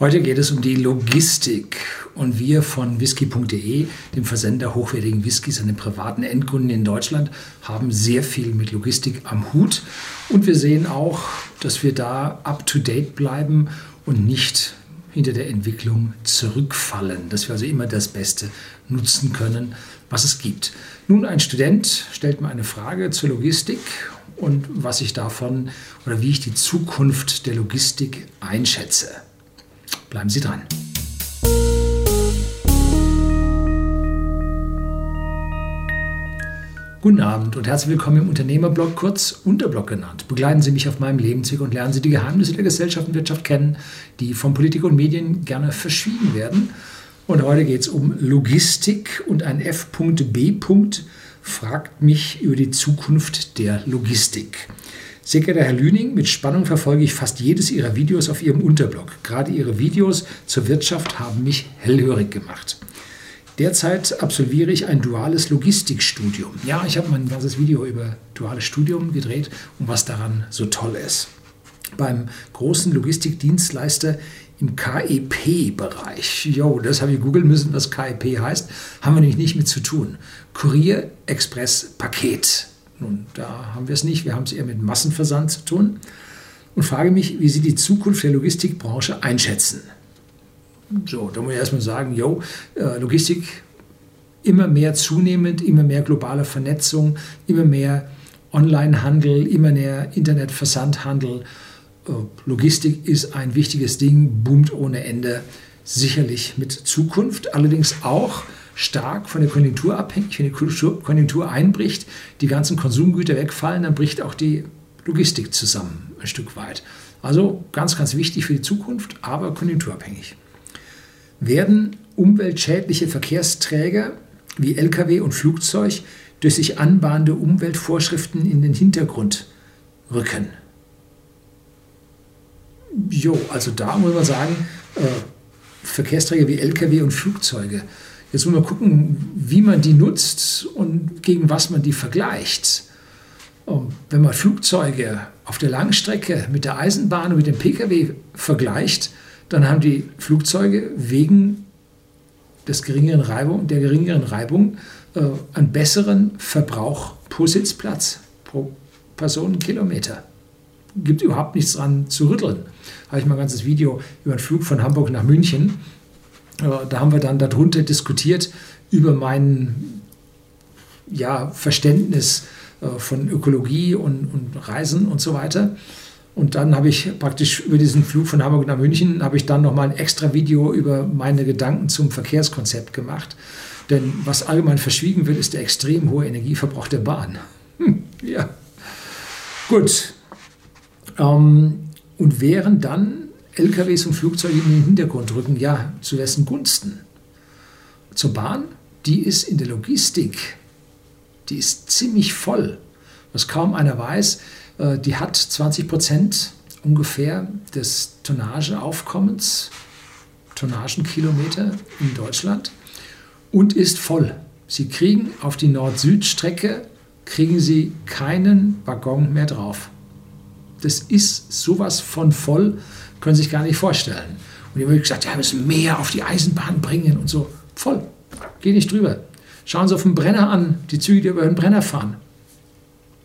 Heute geht es um die Logistik und wir von whisky.de, dem Versender hochwertigen Whiskys an den privaten Endkunden in Deutschland, haben sehr viel mit Logistik am Hut und wir sehen auch, dass wir da up-to-date bleiben und nicht hinter der Entwicklung zurückfallen, dass wir also immer das Beste nutzen können, was es gibt. Nun, ein Student stellt mir eine Frage zur Logistik und was ich davon oder wie ich die Zukunft der Logistik einschätze. Bleiben Sie dran. Guten Abend und herzlich willkommen im Unternehmerblog, kurz Unterblog genannt. Begleiten Sie mich auf meinem Lebensweg und lernen Sie die Geheimnisse der Gesellschaft und Wirtschaft kennen, die von Politik und Medien gerne verschwiegen werden. Und heute geht es um Logistik und ein F.B. fragt mich über die Zukunft der Logistik. Sehr geehrter Herr Lüning, mit Spannung verfolge ich fast jedes Ihrer Videos auf Ihrem Unterblog. Gerade Ihre Videos zur Wirtschaft haben mich hellhörig gemacht. Derzeit absolviere ich ein duales Logistikstudium. Ja, ich habe mein ganzes Video über duales Studium gedreht und was daran so toll ist. Beim großen Logistikdienstleister im KEP-Bereich. Jo, das habe ich googeln müssen, was KEP heißt. Haben wir nämlich nicht mit zu tun. Kurier, Express, Paket. Nun, da haben wir es nicht. Wir haben es eher mit Massenversand zu tun. Und frage mich, wie Sie die Zukunft der Logistikbranche einschätzen. So, da muss ich erstmal sagen, jo, äh, Logistik immer mehr zunehmend, immer mehr globale Vernetzung, immer mehr Onlinehandel, immer mehr Internetversandhandel. Äh, Logistik ist ein wichtiges Ding, boomt ohne Ende, sicherlich mit Zukunft, allerdings auch stark von der Konjunktur abhängig. Wenn die Konjunktur einbricht, die ganzen Konsumgüter wegfallen, dann bricht auch die Logistik zusammen ein Stück weit. Also ganz, ganz wichtig für die Zukunft, aber konjunkturabhängig. Werden umweltschädliche Verkehrsträger wie Lkw und Flugzeug durch sich anbahnende Umweltvorschriften in den Hintergrund rücken? Jo, also da muss man sagen, äh, Verkehrsträger wie Lkw und Flugzeuge Jetzt muss man gucken, wie man die nutzt und gegen was man die vergleicht. Und wenn man Flugzeuge auf der Langstrecke mit der Eisenbahn und mit dem Pkw vergleicht, dann haben die Flugzeuge wegen des geringeren Reibung, der geringeren Reibung äh, einen besseren Verbrauch pro Sitzplatz, pro Personenkilometer. Gibt überhaupt nichts dran zu rütteln. Habe ich mal ein ganzes Video über einen Flug von Hamburg nach München da haben wir dann darunter diskutiert über mein ja, Verständnis äh, von Ökologie und, und Reisen und so weiter. Und dann habe ich praktisch über diesen Flug von Hamburg nach München, habe ich dann nochmal ein extra Video über meine Gedanken zum Verkehrskonzept gemacht. Denn was allgemein verschwiegen wird, ist der extrem hohe Energieverbrauch der Bahn. Hm, ja, gut. Ähm, und wären dann LKWs und Flugzeuge in den Hintergrund rücken. Ja, zu wessen Gunsten? Zur Bahn, die ist in der Logistik, die ist ziemlich voll. Was kaum einer weiß, äh, die hat 20 Prozent ungefähr des Tonnageaufkommens, Tonnagenkilometer in Deutschland und ist voll. Sie kriegen auf die Nord-Süd-Strecke kriegen sie keinen Waggon mehr drauf. Das ist sowas von voll, können sich gar nicht vorstellen. Und die haben gesagt, ja, wir müssen mehr auf die Eisenbahn bringen und so. Voll. Geht nicht drüber. Schauen Sie auf den Brenner an, die Züge, die über den Brenner fahren.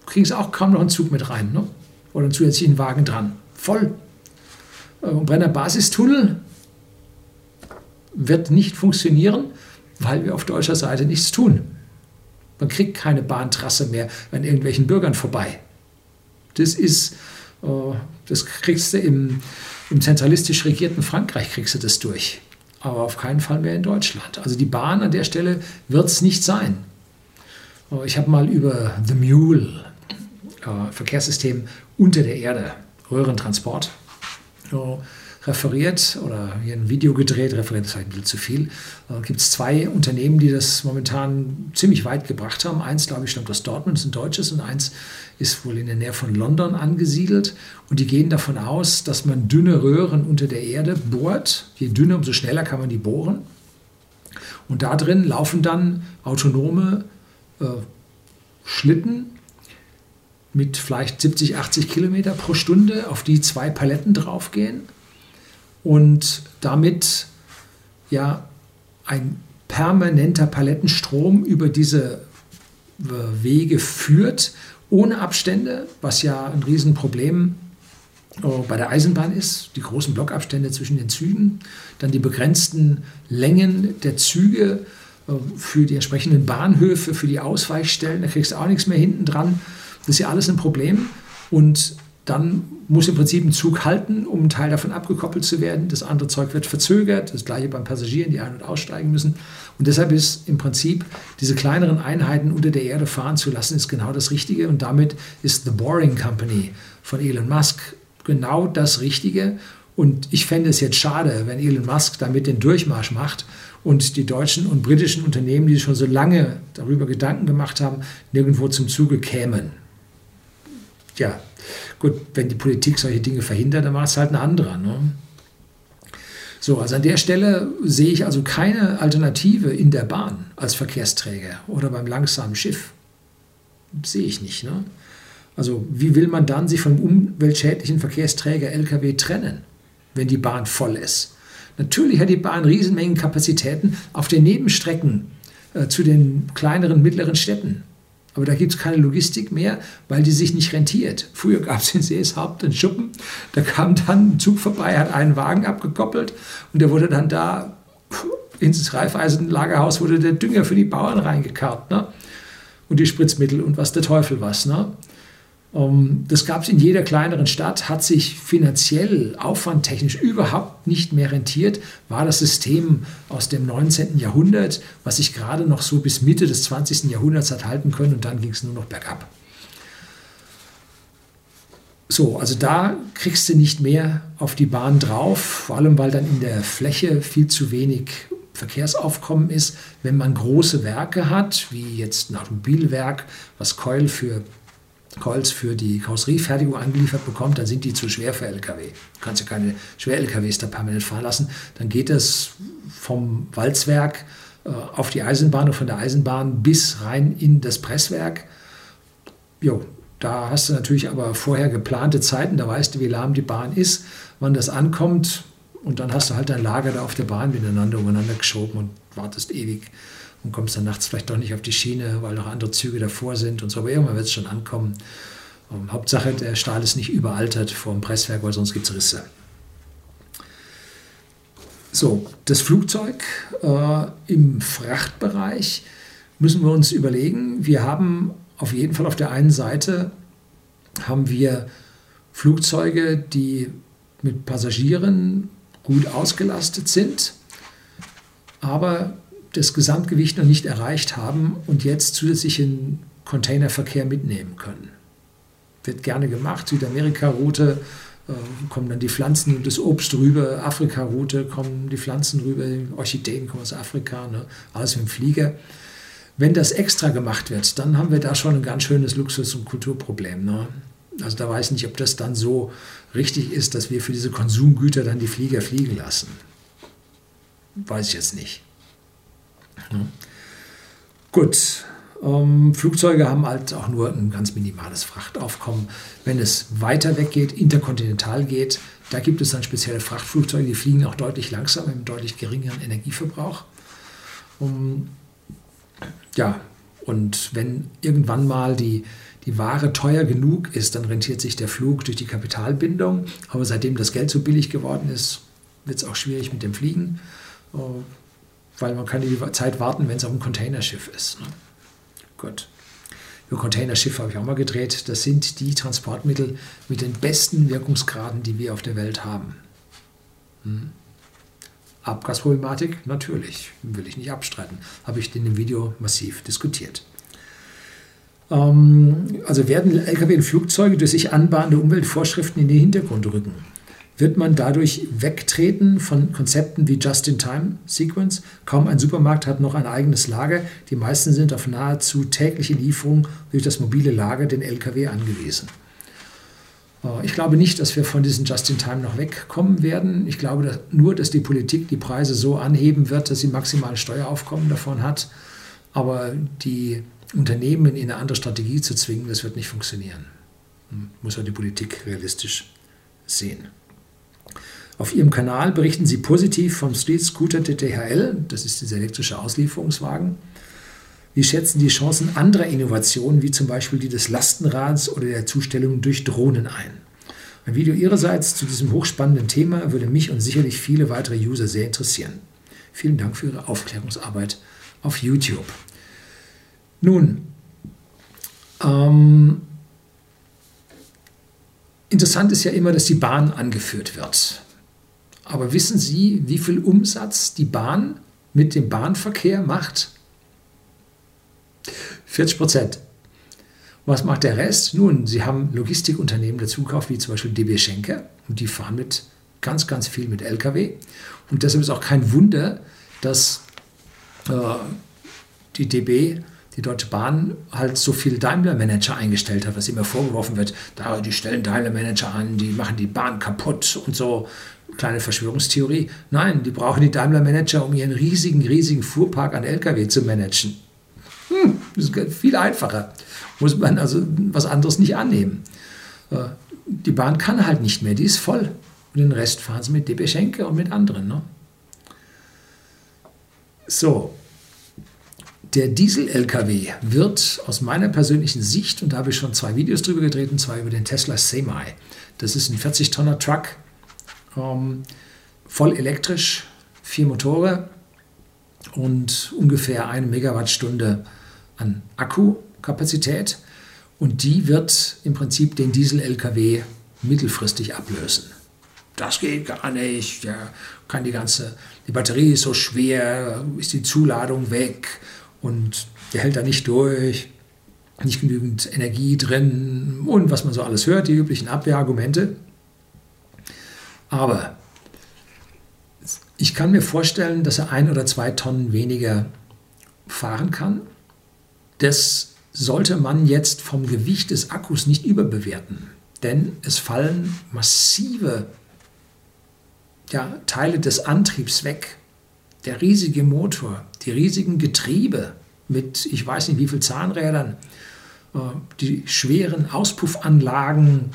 Kriegen Sie auch kaum noch einen Zug mit rein. Ne? Oder einen zusätzlichen Wagen dran. Voll. Äh, und Brenner Basistunnel wird nicht funktionieren, weil wir auf deutscher Seite nichts tun. Man kriegt keine Bahntrasse mehr an irgendwelchen Bürgern vorbei. Das ist, äh, das kriegst du im, im zentralistisch regierten Frankreich kriegst du das durch, aber auf keinen Fall mehr in Deutschland. Also die Bahn an der Stelle wird es nicht sein. Ich habe mal über The Mule, äh, Verkehrssystem unter der Erde, Röhrentransport, referiert oder hier ein Video gedreht, referiert ist halt ein bisschen zu viel. Da gibt es zwei Unternehmen, die das momentan ziemlich weit gebracht haben. Eins, glaube ich, stammt aus Dortmund, ist ein deutsches und eins ist wohl in der Nähe von London angesiedelt. Und die gehen davon aus, dass man dünne Röhren unter der Erde bohrt. Je dünner, umso schneller kann man die bohren. Und da drin laufen dann autonome äh, Schlitten mit vielleicht 70, 80 Kilometer pro Stunde, auf die zwei Paletten draufgehen und damit ja ein permanenter Palettenstrom über diese äh, Wege führt, ohne Abstände, was ja ein Riesenproblem äh, bei der Eisenbahn ist, die großen Blockabstände zwischen den Zügen, dann die begrenzten Längen der Züge äh, für die entsprechenden Bahnhöfe, für die Ausweichstellen, da kriegst du auch nichts mehr hinten dran. Das ist ja alles ein Problem. Und dann muss im Prinzip ein Zug halten, um ein Teil davon abgekoppelt zu werden. Das andere Zeug wird verzögert. Das gleiche beim Passagieren, die ein- und aussteigen müssen. Und deshalb ist im Prinzip diese kleineren Einheiten unter der Erde fahren zu lassen, ist genau das Richtige. Und damit ist The Boring Company von Elon Musk genau das Richtige. Und ich fände es jetzt schade, wenn Elon Musk damit den Durchmarsch macht und die deutschen und britischen Unternehmen, die schon so lange darüber Gedanken gemacht haben, nirgendwo zum Zuge kämen. Ja, gut, wenn die Politik solche Dinge verhindert, dann macht es halt ein anderer. Ne? So, also an der Stelle sehe ich also keine Alternative in der Bahn als Verkehrsträger oder beim langsamen Schiff. Sehe ich nicht. Ne? Also wie will man dann sich vom umweltschädlichen Verkehrsträger Lkw trennen, wenn die Bahn voll ist? Natürlich hat die Bahn Riesenmengen Kapazitäten auf den Nebenstrecken äh, zu den kleineren, mittleren Städten. Aber da gibt es keine Logistik mehr, weil die sich nicht rentiert. Früher gab es in Seeshaupt einen Schuppen, da kam dann ein Zug vorbei, hat einen Wagen abgekoppelt und der wurde dann da ins Reifeisenlagerhaus wurde der Dünger für die Bauern reingekarrt. Ne? Und die Spritzmittel und was der Teufel was. Ne? Ähm, das gab es in jeder kleineren Stadt, hat sich finanziell, aufwandtechnisch überhaupt nicht mehr rentiert, war das System aus dem 19. Jahrhundert, was sich gerade noch so bis Mitte des 20. Jahrhunderts hat halten können und dann ging es nur noch bergab. So, also da kriegst du nicht mehr auf die Bahn drauf, vor allem weil dann in der Fläche viel zu wenig Verkehrsaufkommen ist. Wenn man große Werke hat, wie jetzt ein Automobilwerk, was Keul für Coils für die Karosseriefertigung angeliefert bekommt, dann sind die zu schwer für LKW. Du kannst ja keine Schwer-LKWs da permanent fahren lassen. Dann geht es vom Walzwerk äh, auf die Eisenbahn und von der Eisenbahn bis rein in das Presswerk. Jo, da hast du natürlich aber vorher geplante Zeiten, da weißt du, wie lahm die Bahn ist, wann das ankommt. Und dann hast du halt dein Lager da auf der Bahn miteinander umeinander geschoben und wartest ewig und kommst dann nachts vielleicht doch nicht auf die Schiene, weil noch andere Züge davor sind und so. Aber irgendwann wird es schon ankommen. Um, ähm, Hauptsache, der Stahl ist nicht überaltert vor dem Presswerk, weil sonst gibt es Risse. So, das Flugzeug äh, im Frachtbereich müssen wir uns überlegen. Wir haben auf jeden Fall auf der einen Seite haben wir Flugzeuge, die mit Passagieren gut ausgelastet sind, aber das Gesamtgewicht noch nicht erreicht haben und jetzt zusätzlichen Containerverkehr mitnehmen können. Wird gerne gemacht. Südamerika-Route äh, kommen dann die Pflanzen und das Obst rüber. Afrika-Route kommen die Pflanzen rüber. Orchideen kommen aus Afrika. Ne? Alles mit dem Flieger. Wenn das extra gemacht wird, dann haben wir da schon ein ganz schönes Luxus- und Kulturproblem. Ne? Also da weiß ich nicht, ob das dann so richtig ist, dass wir für diese Konsumgüter dann die Flieger fliegen lassen. Weiß ich jetzt nicht. Gut, ähm, Flugzeuge haben halt auch nur ein ganz minimales Frachtaufkommen. Wenn es weiter weg geht, interkontinental geht, da gibt es dann spezielle Frachtflugzeuge, die fliegen auch deutlich langsamer, mit einem deutlich geringeren Energieverbrauch. Um, ja, und wenn irgendwann mal die, die Ware teuer genug ist, dann rentiert sich der Flug durch die Kapitalbindung. Aber seitdem das Geld so billig geworden ist, wird es auch schwierig mit dem Fliegen. Weil man kann die Zeit warten, wenn es auf einem Containerschiff ist. Ne? Gut. Über Containerschiffe habe ich auch mal gedreht. Das sind die Transportmittel mit den besten Wirkungsgraden, die wir auf der Welt haben. Hm. Abgasproblematik? Natürlich, will ich nicht abstreiten. Habe ich in dem Video massiv diskutiert. Ähm, also werden Lkw und Flugzeuge durch sich anbahnende Umweltvorschriften in den Hintergrund rücken wird man dadurch wegtreten von Konzepten wie Just-in-Time-Sequence. Kaum ein Supermarkt hat noch ein eigenes Lager. Die meisten sind auf nahezu tägliche Lieferung durch das mobile Lager, den Lkw, angewiesen. Äh, ich glaube nicht, dass wir von diesem Just-in-Time noch wegkommen werden. Ich glaube dass nur, dass die Politik die Preise so anheben wird, dass sie maximal Steueraufkommen davon hat. Aber die Unternehmen in eine andere Strategie zu zwingen, das wird nicht funktionieren. Hm, muss man die Politik realistisch sehen. Auf ihrem Kanal berichten sie positiv vom Street Scooter TTHL, das ist dieser elektrische Auslieferungswagen. Wie schätzen die Chancen anderer Innovationen, wie zum Beispiel die des Lastenrads oder der Zustellung durch Drohnen ein? Ein Video Ihrerseits zu diesem hochspannenden Thema würde mich und sicherlich viele weitere User sehr interessieren. Vielen Dank für Ihre Aufklärungsarbeit auf YouTube. Nun, ähm, interessant ist ja immer, dass die Bahn angeführt wird. Aber wissen Sie, wie viel Umsatz die Bahn mit dem Bahnverkehr macht? 40 Prozent. Was macht der Rest? Nun, Sie haben Logistikunternehmen dazu gekauft, wie zum Beispiel DB Schenker, und die fahren mit ganz, ganz viel mit Lkw. Und deshalb ist auch kein Wunder, dass äh, die DB, die Deutsche Bahn, halt so viele Daimler-Manager eingestellt hat, was immer vorgeworfen wird. Da, die stellen Daimler-Manager an, die machen die Bahn kaputt und so. Kleine Verschwörungstheorie. Nein, die brauchen die Daimler-Manager, um ihren riesigen, riesigen Fuhrpark an Lkw zu managen. Hm, das ist viel einfacher. Muss man also was anderes nicht annehmen. Äh, die Bahn kann halt nicht mehr, die ist voll. Und den Rest fahren sie mit DB Schenke und mit anderen. Ne? So, der Diesel-LKW wird aus meiner persönlichen Sicht, und da habe ich schon zwei Videos drüber gedreht, und zwar über den Tesla Semi. Das ist ein 40-Tonner-Truck, ähm, voll elektrisch, vier Motoren und ungefähr eine Megawattstunde an Akkukapazität. Und die wird im Prinzip den Diesel-LKW mittelfristig ablösen das geht gar nicht, der kann die ganze, die Batterie ist so schwer, ist die Zuladung weg und der hält da nicht durch, nicht genügend Energie drin und was man so alles hört, die üblichen Abwehrargumente. Aber ich kann mir vorstellen, dass er ein oder zwei Tonnen weniger fahren kann. Das sollte man jetzt vom Gewicht des Akkus nicht überbewerten, denn es fallen massive ja, Teile des Antriebs weg. Der riesige Motor, die riesigen Getriebe mit ich weiß nicht wie viel Zahnrädern, äh, die schweren Auspuffanlagen,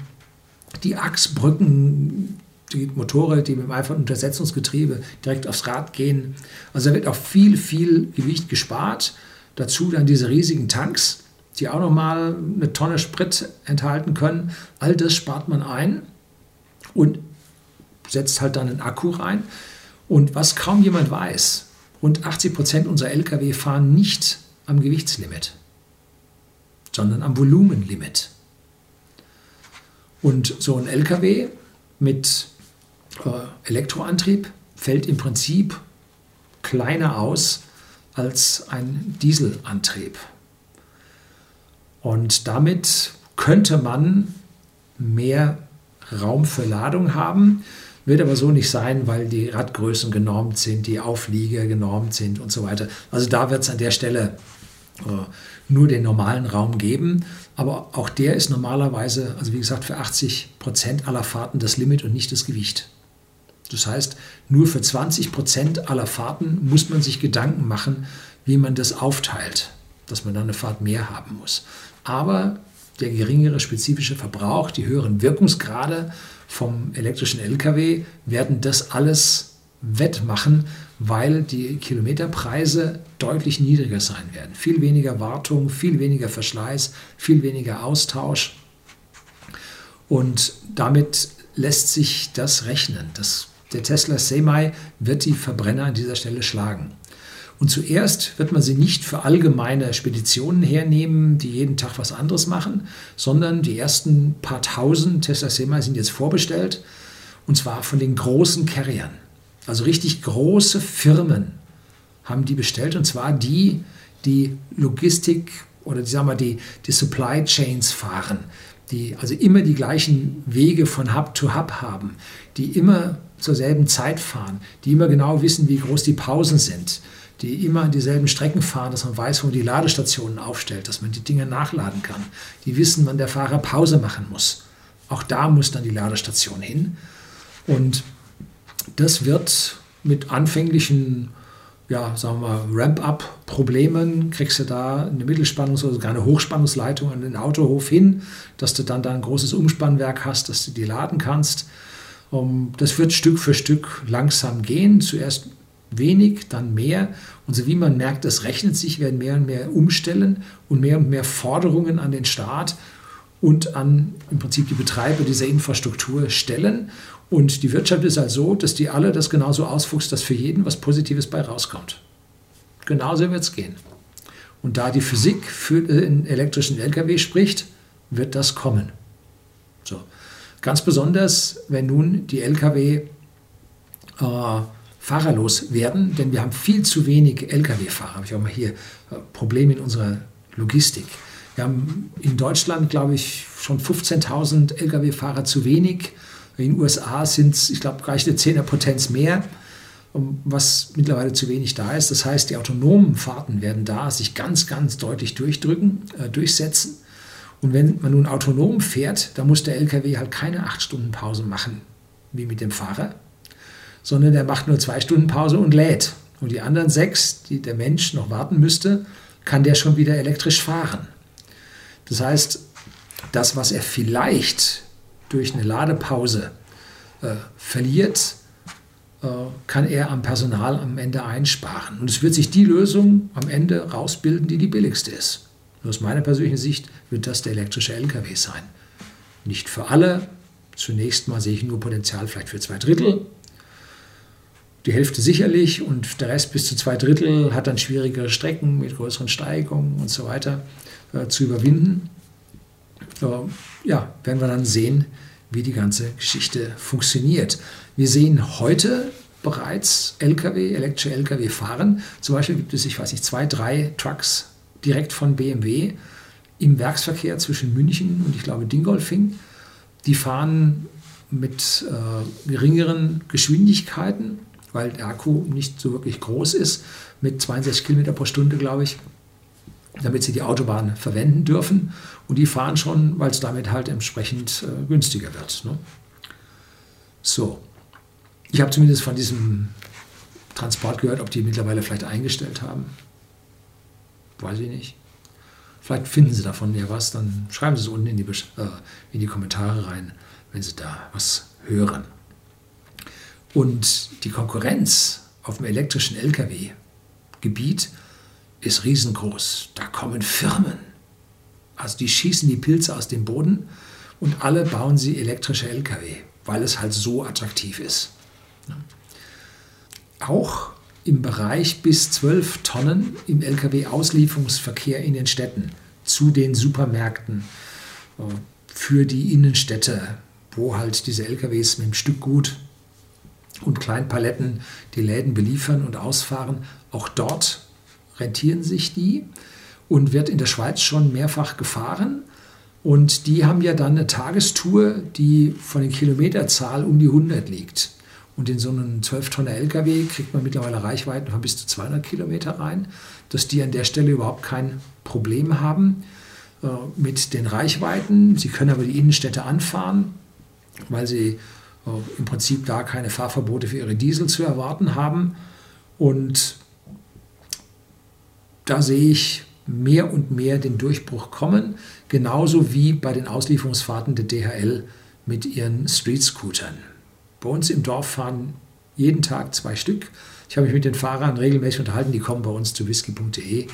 die Achsbrücken, die Motorräder, die mit dem einfachen Untersetzungsgetriebe direkt aufs Rad gehen. Also da wird auch viel, viel Gewicht gespart. Dazu dann diese riesigen Tanks, die auch nochmal eine Tonne Sprit enthalten können. All das spart man ein. Und setzt halt dann einen Akku rein. Und was kaum jemand weiß, rund 80 Prozent unserer Lkw fahren nicht am Gewichtslimit, sondern am Volumenlimit. Und so ein Lkw mit äh, Elektroantrieb fällt im Prinzip kleiner aus als ein Dieselantrieb. Und damit könnte man mehr Raum für Ladung haben. Wird aber so nicht sein, weil die Radgrößen genormt sind, die Auflieger genormt sind und so weiter. Also da wird es an der Stelle äh, nur den normalen Raum geben. Aber auch der ist normalerweise, also wie gesagt, für 80 Prozent aller Fahrten das Limit und nicht das Gewicht. Das heißt, nur für 20 Prozent aller Fahrten muss man sich Gedanken machen, wie man das aufteilt, dass man dann eine Fahrt mehr haben muss. Aber der geringere spezifische Verbrauch, die höheren Wirkungsgrade vom elektrischen Lkw werden das alles wettmachen, weil die Kilometerpreise deutlich niedriger sein werden. Viel weniger Wartung, viel weniger Verschleiß, viel weniger Austausch. Und damit lässt sich das rechnen. Das, der Tesla Semi wird die Verbrenner an dieser Stelle schlagen. Und zuerst wird man sie nicht für allgemeine Speditionen hernehmen, die jeden Tag was anderes machen, sondern die ersten paar tausend Tesla Semi sind jetzt vorbestellt und zwar von den großen Carriern. Also richtig große Firmen haben die bestellt und zwar die, die Logistik oder die, sagen wir, die, die Supply Chains fahren, die also immer die gleichen Wege von Hub to Hub haben, die immer zur selben Zeit fahren, die immer genau wissen, wie groß die Pausen sind, die immer dieselben Strecken fahren, dass man weiß, wo man die Ladestationen aufstellt, dass man die Dinge nachladen kann. Die wissen, wann der Fahrer Pause machen muss. Auch da muss dann die Ladestation hin. Und das wird mit anfänglichen, ja, sagen wir Ramp-up-Problemen, kriegst du da eine Mittelspannungs- oder sogar eine Hochspannungsleitung an den Autohof hin, dass du dann da ein großes Umspannwerk hast, dass du die laden kannst. Ähm, das wird Stück für Stück langsam gehen. Zuerst wenig, dann mehr. Und so wie man merkt, es rechnet sich, werden mehr und mehr umstellen und mehr und mehr Forderungen an den Staat und an im Prinzip die Betreiber dieser Infrastruktur stellen. Und die Wirtschaft ist halt so, dass die alle das genauso ausfuchst, dass für jeden was Positives bei rauskommt. Genauso wird es gehen. Und da die Physik für den elektrischen Lkw spricht, wird das kommen. So. Ganz besonders, wenn nun die Lkw äh, fahrerlos werden, denn wir haben viel zu wenig Lkw-Fahrer. Habe ich auch mal hier äh, Probleme in unserer Logistik. Wir haben in Deutschland, glaube ich, schon 15.000 Lkw-Fahrer zu wenig. In den USA sind es, ich glaube, gleich eine Zehnerpotenz mehr, was mittlerweile zu wenig da ist. Das heißt, die autonomen Fahrten werden da sich ganz, ganz deutlich durchdrücken, äh, durchsetzen. Und wenn man nun autonom fährt, dann muss der LKW halt keine acht Stunden Pause machen, wie mit dem Fahrer, sondern der macht nur zwei Stunden Pause und lädt. Und die anderen sechs, die der Mensch noch warten müsste, kann der schon wieder elektrisch fahren. Das heißt, das, was er vielleicht durch eine Ladepause äh, verliert, äh, kann er am Personal am Ende einsparen. Und es wird sich die Lösung am Ende rausbilden, die die billigste ist. Und aus meiner persönlichen Sicht wird das der elektrische LKW sein. Nicht für alle. Zunächst mal sehe ich nur Potenzial vielleicht für zwei Drittel. Die Hälfte sicherlich und der Rest bis zu zwei Drittel hat dann schwierigere Strecken mit größeren Steigungen und so weiter äh, zu überwinden. Äh, ja, werden wir dann sehen, wie die ganze Geschichte funktioniert. Wir sehen heute bereits Lkw, elektrische Lkw fahren. Zum Beispiel gibt es, ich weiß nicht, zwei, drei Trucks direkt von BMW im Werksverkehr zwischen München und ich glaube Dingolfing. Die fahren mit äh, geringeren Geschwindigkeiten, weil der Akku nicht so wirklich groß ist, mit 62 Kilometer pro Stunde, glaube ich damit sie die Autobahn verwenden dürfen. Und die fahren schon, weil es damit halt entsprechend äh, günstiger wird. Ne? So, ich habe zumindest von diesem Transport gehört, ob die mittlerweile vielleicht eingestellt haben. Weiß ich nicht. Vielleicht finden Sie davon ja was, dann schreiben Sie es unten in die, äh, in die Kommentare rein, wenn Sie da was hören. Und die Konkurrenz auf dem elektrischen Lkw-Gebiet ist riesengroß. Da kommen Firmen. Also die schießen die Pilze aus dem Boden und alle bauen sie elektrische Lkw, weil es halt so attraktiv ist. Auch im Bereich bis 12 Tonnen im Lkw-Auslieferungsverkehr in den Städten zu den Supermärkten äh, für die Innenstädte, wo halt diese LKWs mit dem Stückgut und Kleinpaletten die Läden beliefern und ausfahren. Auch dort rentieren sich die und wird in der Schweiz schon mehrfach gefahren. Und die haben ja dann eine Tagestour, die von der Kilometerzahl um die 100 liegt. Und in so einen 12-Tonner LKW kriegt man mittlerweile Reichweiten von bis zu 200 Kilometer rein, dass die an der Stelle überhaupt kein Problem haben äh, mit den Reichweiten. Sie können aber die Innenstädte anfahren, weil sie im Prinzip da keine Fahrverbote für ihre Diesel zu erwarten haben. Und da sehe ich mehr und mehr den Durchbruch kommen, genauso wie bei den Auslieferungsfahrten der DHL mit ihren Street-Scootern. Bei uns im Dorf fahren jeden Tag zwei Stück. Ich habe mich mit den Fahrern regelmäßig unterhalten, die kommen bei uns zu whisky.de äh,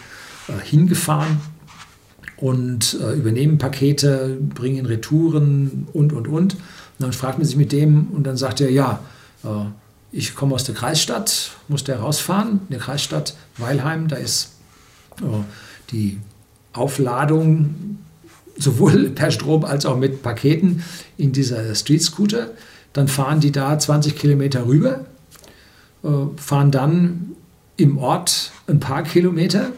hingefahren und äh, übernehmen Pakete, bringen Retouren und, und, und. Und dann fragt man sich mit dem und dann sagt er, ja, äh, ich komme aus der Kreisstadt, muss der rausfahren, in der Kreisstadt Weilheim, da ist die Aufladung sowohl per Strom als auch mit Paketen in dieser Street Scooter. Dann fahren die da 20 Kilometer rüber, äh, fahren dann im Ort ein paar Kilometer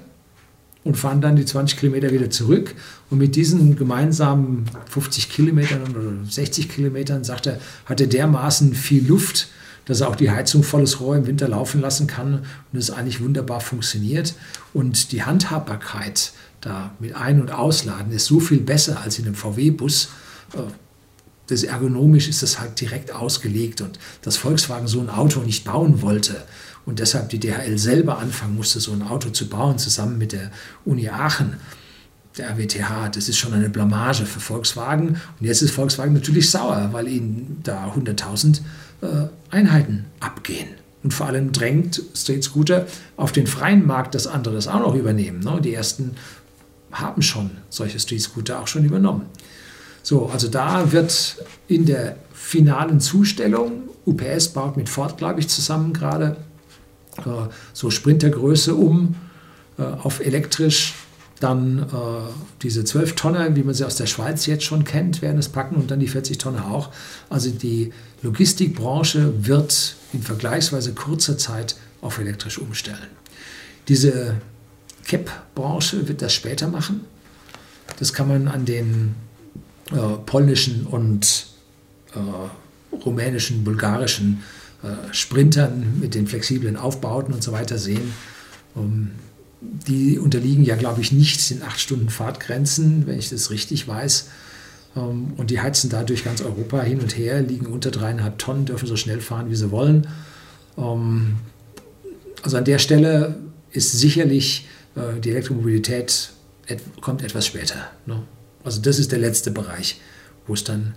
und fahren dann die 20 Kilometer wieder zurück. Und mit diesen gemeinsamen 50 Kilometern oder 60 Kilometern, sagt er, hat er dermaßen viel Luft, dass er auch die Heizung volles Rohr im Winter laufen lassen kann und es eigentlich wunderbar funktioniert. Und die Handhabbarkeit da mit Ein- und Ausladen ist so viel besser als in einem VW-Bus. Äh, das ergonomisch ist das halt direkt ausgelegt und dass Volkswagen so ein Auto nicht bauen wollte und deshalb die DHL selber anfangen musste, so ein Auto zu bauen, zusammen mit der Uni Aachen, der RWTH, das ist schon eine Blamage für Volkswagen. Und jetzt ist Volkswagen natürlich sauer, weil ihnen da 100.000 äh, Einheiten abgehen. Und vor allem drängt Street Scooter auf den freien Markt, dass andere das auch noch übernehmen. Ne? Die ersten haben schon solche Street Scooter auch schon übernommen. So, also da wird in der finalen Zustellung, UPS baut mit Ford, glaube ich, zusammen gerade so Sprintergröße um äh, auf elektrisch. Dann äh, diese 12 Tonner, wie man sie aus der Schweiz jetzt schon kennt, werden es packen und dann die 40 Tonner auch. Also die Logistikbranche wird in vergleichsweise kurzer Zeit auf elektrisch umstellen. Diese CAP-Branche wird das später machen. Das kann man an den äh, polnischen und äh, rumänischen, bulgarischen äh, Sprintern mit den flexiblen Aufbauten und so weiter sehen. Um, die unterliegen ja, glaube ich, nicht den 8 Stunden Fahrtgrenzen, wenn ich das richtig weiß. Um, und die heizen da durch ganz Europa hin und her, liegen unter dreieinhalb Tonnen, dürfen so schnell fahren, wie sie wollen. Um, also an der Stelle ist sicherlich äh, die Elektromobilität kommt etwas später. Ne? Also das ist der letzte Bereich, wo es dann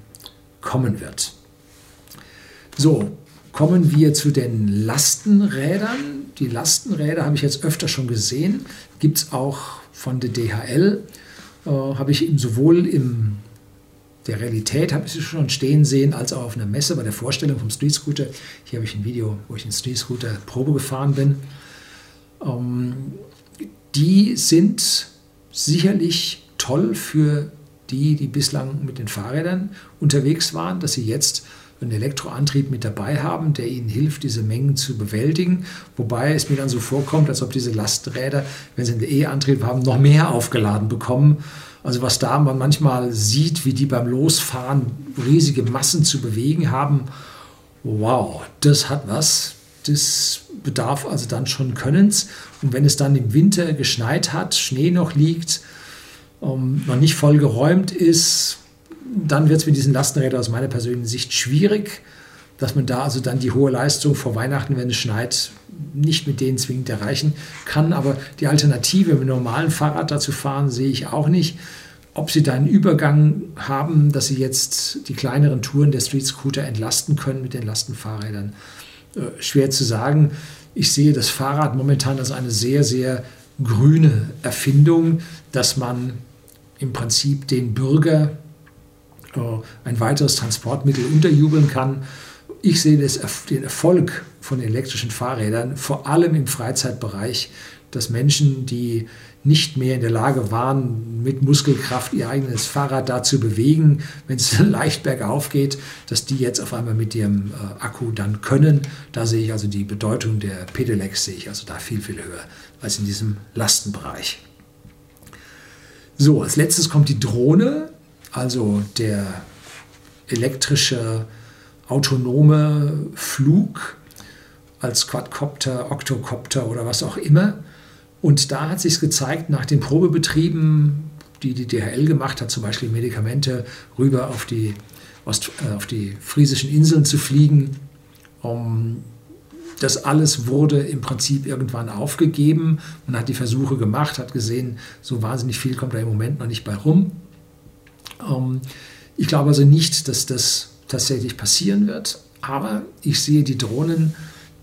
kommen wird. So, kommen wir zu den Lastenrädern. Die Lastenräder habe ich jetzt öfter schon gesehen. Gibt es auch von der DHL. Äh, habe ich sowohl in der Realität habe ich sie schon stehen sehen, als auch auf einer Messe bei der Vorstellung vom Street Scooter. Hier habe ich ein Video, wo ich den Street Scooter Probe gefahren bin. Ähm, die sind sicherlich toll für die, die bislang mit den Fahrrädern unterwegs waren, dass sie jetzt einen Elektroantrieb mit dabei haben, der ihnen hilft, diese Mengen zu bewältigen. Wobei es mir dann so vorkommt, als ob diese Lasträder, wenn sie einen E-Antrieb haben, noch mehr aufgeladen bekommen. Also was da man manchmal sieht, wie die beim Losfahren riesige Massen zu bewegen haben, wow, das hat was. Das bedarf also dann schon Könnens. Und wenn es dann im Winter geschneit hat, Schnee noch liegt, ähm, noch nicht voll geräumt ist, dann wird es mit diesen Lastenrädern aus meiner persönlichen Sicht schwierig, dass man da also dann die hohe Leistung vor Weihnachten, wenn es schneit, nicht mit denen zwingend erreichen kann. Aber die Alternative, mit einem normalen Fahrrad dazu fahren, sehe ich auch nicht. Ob sie da einen Übergang haben, dass sie jetzt die kleineren Touren der Street Scooter entlasten können mit den Lastenfahrrädern, äh, schwer zu sagen. Ich sehe das Fahrrad momentan als eine sehr, sehr grüne Erfindung, dass man im Prinzip den Bürger ein weiteres Transportmittel unterjubeln kann. Ich sehe das, den Erfolg von elektrischen Fahrrädern vor allem im Freizeitbereich, dass Menschen, die nicht mehr in der Lage waren, mit Muskelkraft ihr eigenes Fahrrad da zu bewegen, wenn es leicht bergauf geht, dass die jetzt auf einmal mit ihrem äh, Akku dann können. Da sehe ich also die Bedeutung der Pedelecs, sehe ich also da viel, viel höher als in diesem Lastenbereich. So, als letztes kommt die Drohne, also der elektrische autonome Flug als Quadcopter, Octocopter oder was auch immer. Und da hat sich gezeigt, nach den Probebetrieben, die die DHL gemacht hat, zum Beispiel Medikamente rüber auf die, Ost, äh, auf die friesischen Inseln zu fliegen, um das alles wurde im Prinzip irgendwann aufgegeben. Man hat die Versuche gemacht, hat gesehen, so wahnsinnig viel kommt da im Moment noch nicht bei rum. Ähm, ich glaube also nicht, dass das tatsächlich passieren wird, aber ich sehe die Drohnen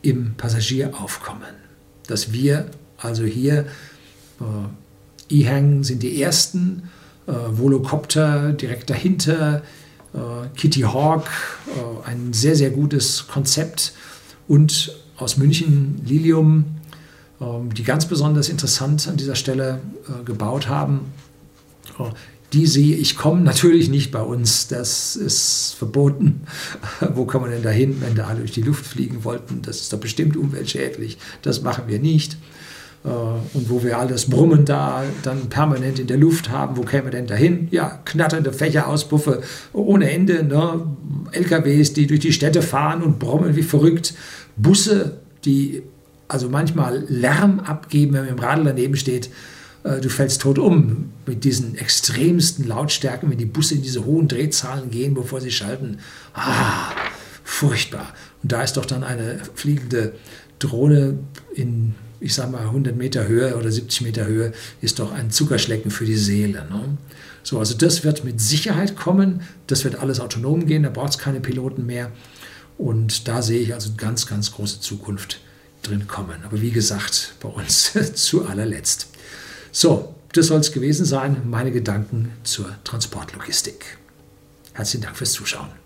im Passagieraufkommen. Dass wir also hier, äh, E-Hang sind die ersten, äh, Volocopter direkt dahinter, äh, Kitty Hawk, äh, ein sehr, sehr gutes Konzept und aus München Lilium, ähm, die ganz besonders interessant an dieser Stelle äh, gebaut haben. Die sehe ich kommen natürlich nicht bei uns. Das ist verboten. Wo kann man denn da hin, wenn da alle durch die Luft fliegen wollten? Das ist doch bestimmt umweltschädlich. Das machen wir nicht. Äh, und wo wir alles Brummen da dann permanent in der Luft haben, wo kämen wir denn dahin? Ja, knatternde Fächerausbuffe ohne Ende, ne? LKWs, die durch die Städte fahren und brummen wie verrückt, Busse, die also manchmal Lärm abgeben, wenn man im Radl daneben steht. Äh, du fällst tot um mit diesen extremsten Lautstärken, wenn die Busse in diese hohen Drehzahlen gehen, bevor sie schalten. Ah, furchtbar. Und da ist doch dann eine fliegende Drohne in ich sage mal 100 Meter Höhe oder 70 Meter Höhe ist doch ein Zuckerschlecken für die Seele. Ne? So, also das wird mit Sicherheit kommen, das wird alles autonom gehen, da braucht es keine Piloten mehr. Und da sehe ich also ganz, ganz große Zukunft drin kommen. Aber wie gesagt, bei uns zu allerletzt. So, das soll es gewesen sein, meine Gedanken zur Transportlogistik. Herzlichen Dank fürs Zuschauen.